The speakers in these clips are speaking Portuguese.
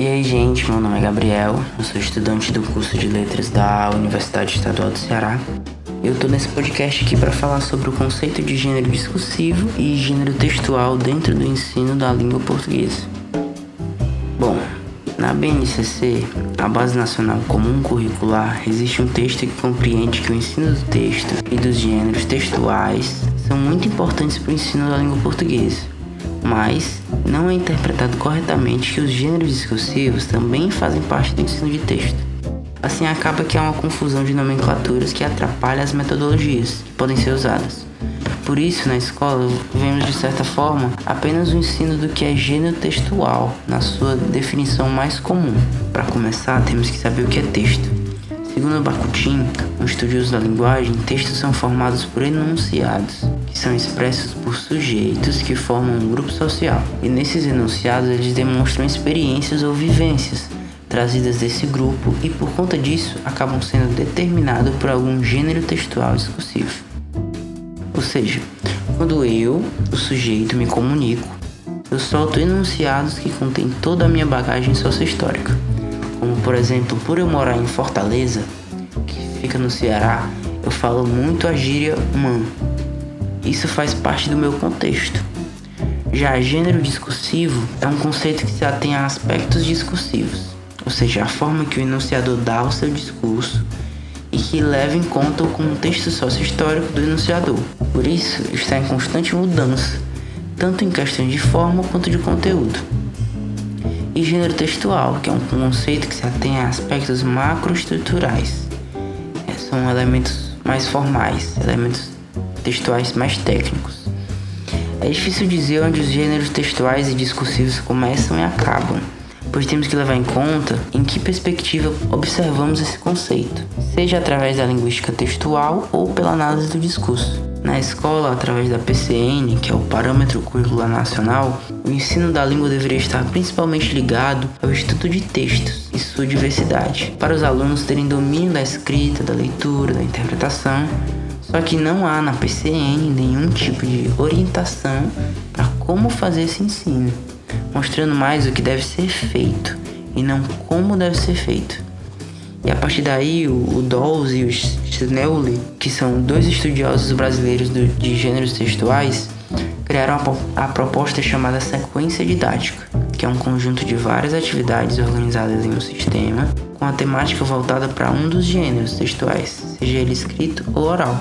E aí, gente, meu nome é Gabriel, eu sou estudante do curso de Letras da Universidade Estadual do Ceará. Eu tô nesse podcast aqui para falar sobre o conceito de gênero discursivo e gênero textual dentro do ensino da língua portuguesa. Bom, na BNCC, a Base Nacional Comum Curricular, existe um texto que compreende que o ensino do texto e dos gêneros textuais são muito importantes para o ensino da língua portuguesa mas não é interpretado corretamente que os gêneros discursivos também fazem parte do ensino de texto. Assim acaba que há uma confusão de nomenclaturas que atrapalha as metodologias que podem ser usadas. Por isso, na escola, vemos de certa forma apenas o ensino do que é gênero textual, na sua definição mais comum. Para começar, temos que saber o que é texto. Segundo Bakhtin, um estudioso da linguagem, textos são formados por enunciados, são expressos por sujeitos que formam um grupo social. E nesses enunciados eles demonstram experiências ou vivências trazidas desse grupo e por conta disso acabam sendo determinados por algum gênero textual discursivo. Ou seja, quando eu, o sujeito, me comunico, eu solto enunciados que contêm toda a minha bagagem sociohistórica como por exemplo, por eu morar em Fortaleza, que fica no Ceará, eu falo muito a gíria man. Isso faz parte do meu contexto. Já gênero discursivo é um conceito que se atém a aspectos discursivos, ou seja, a forma que o enunciador dá ao seu discurso e que leva em conta o contexto sócio-histórico do enunciador. Por isso, está em constante mudança, tanto em questões de forma quanto de conteúdo e gênero textual, que é um conceito que se atém a aspectos macroestruturais. É, são elementos mais formais, elementos textuais mais técnicos. É difícil dizer onde os gêneros textuais e discursivos começam e acabam, pois temos que levar em conta em que perspectiva observamos esse conceito, seja através da linguística textual ou pela análise do discurso. Na escola, através da PCN, que é o Parâmetro Curricular Nacional, o ensino da língua deveria estar principalmente ligado ao estudo de textos e sua diversidade, para os alunos terem domínio da escrita, da leitura, da interpretação. Só que não há na PCN nenhum tipo de orientação para como fazer esse ensino, mostrando mais o que deve ser feito e não como deve ser feito. E a partir daí, o, o Dawes e o Schneuli, que são dois estudiosos brasileiros do, de gêneros textuais, criaram a, a proposta chamada sequência didática, que é um conjunto de várias atividades organizadas em um sistema com a temática voltada para um dos gêneros textuais, seja ele escrito ou oral.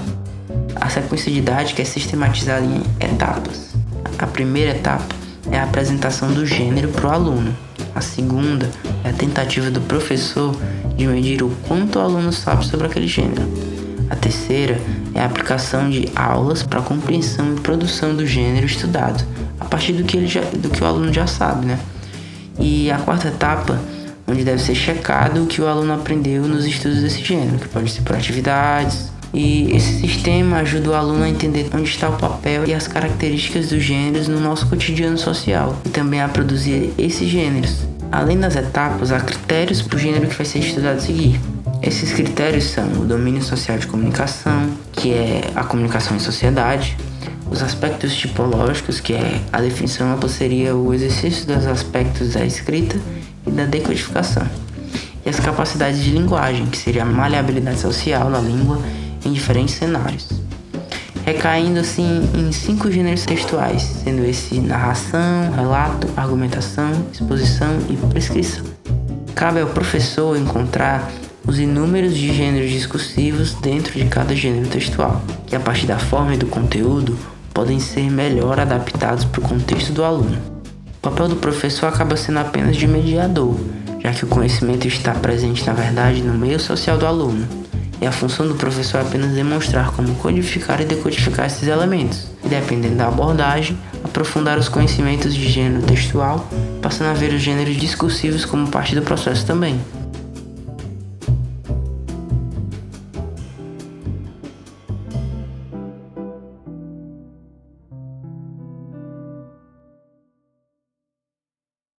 A sequência didática é sistematizada em etapas. A primeira etapa é a apresentação do gênero para o aluno. A segunda é a tentativa do professor de medir o quanto o aluno sabe sobre aquele gênero. A terceira é a aplicação de aulas para compreensão e produção do gênero estudado, a partir do que, ele já, do que o aluno já sabe, né? E a quarta etapa, onde deve ser checado o que o aluno aprendeu nos estudos desse gênero, que pode ser por atividades. E esse sistema ajuda o aluno a entender onde está o papel e as características dos gêneros no nosso cotidiano social, e também a produzir esses gêneros, Além das etapas, há critérios para o gênero que vai ser estudado a seguir. Esses critérios são o domínio social de comunicação, que é a comunicação em sociedade, os aspectos tipológicos, que é a definição seria o exercício dos aspectos da escrita e da decodificação, e as capacidades de linguagem, que seria a maleabilidade social da língua em diferentes cenários recaindo assim em cinco gêneros textuais, sendo esse narração, relato, argumentação, exposição e prescrição. Cabe ao professor encontrar os inúmeros de gêneros discursivos dentro de cada gênero textual, que a partir da forma e do conteúdo podem ser melhor adaptados para o contexto do aluno. O papel do professor acaba sendo apenas de mediador, já que o conhecimento está presente na verdade no meio social do aluno, e a função do professor é apenas demonstrar como codificar e decodificar esses elementos, e dependendo da abordagem, aprofundar os conhecimentos de gênero textual, passando a ver os gêneros discursivos como parte do processo também.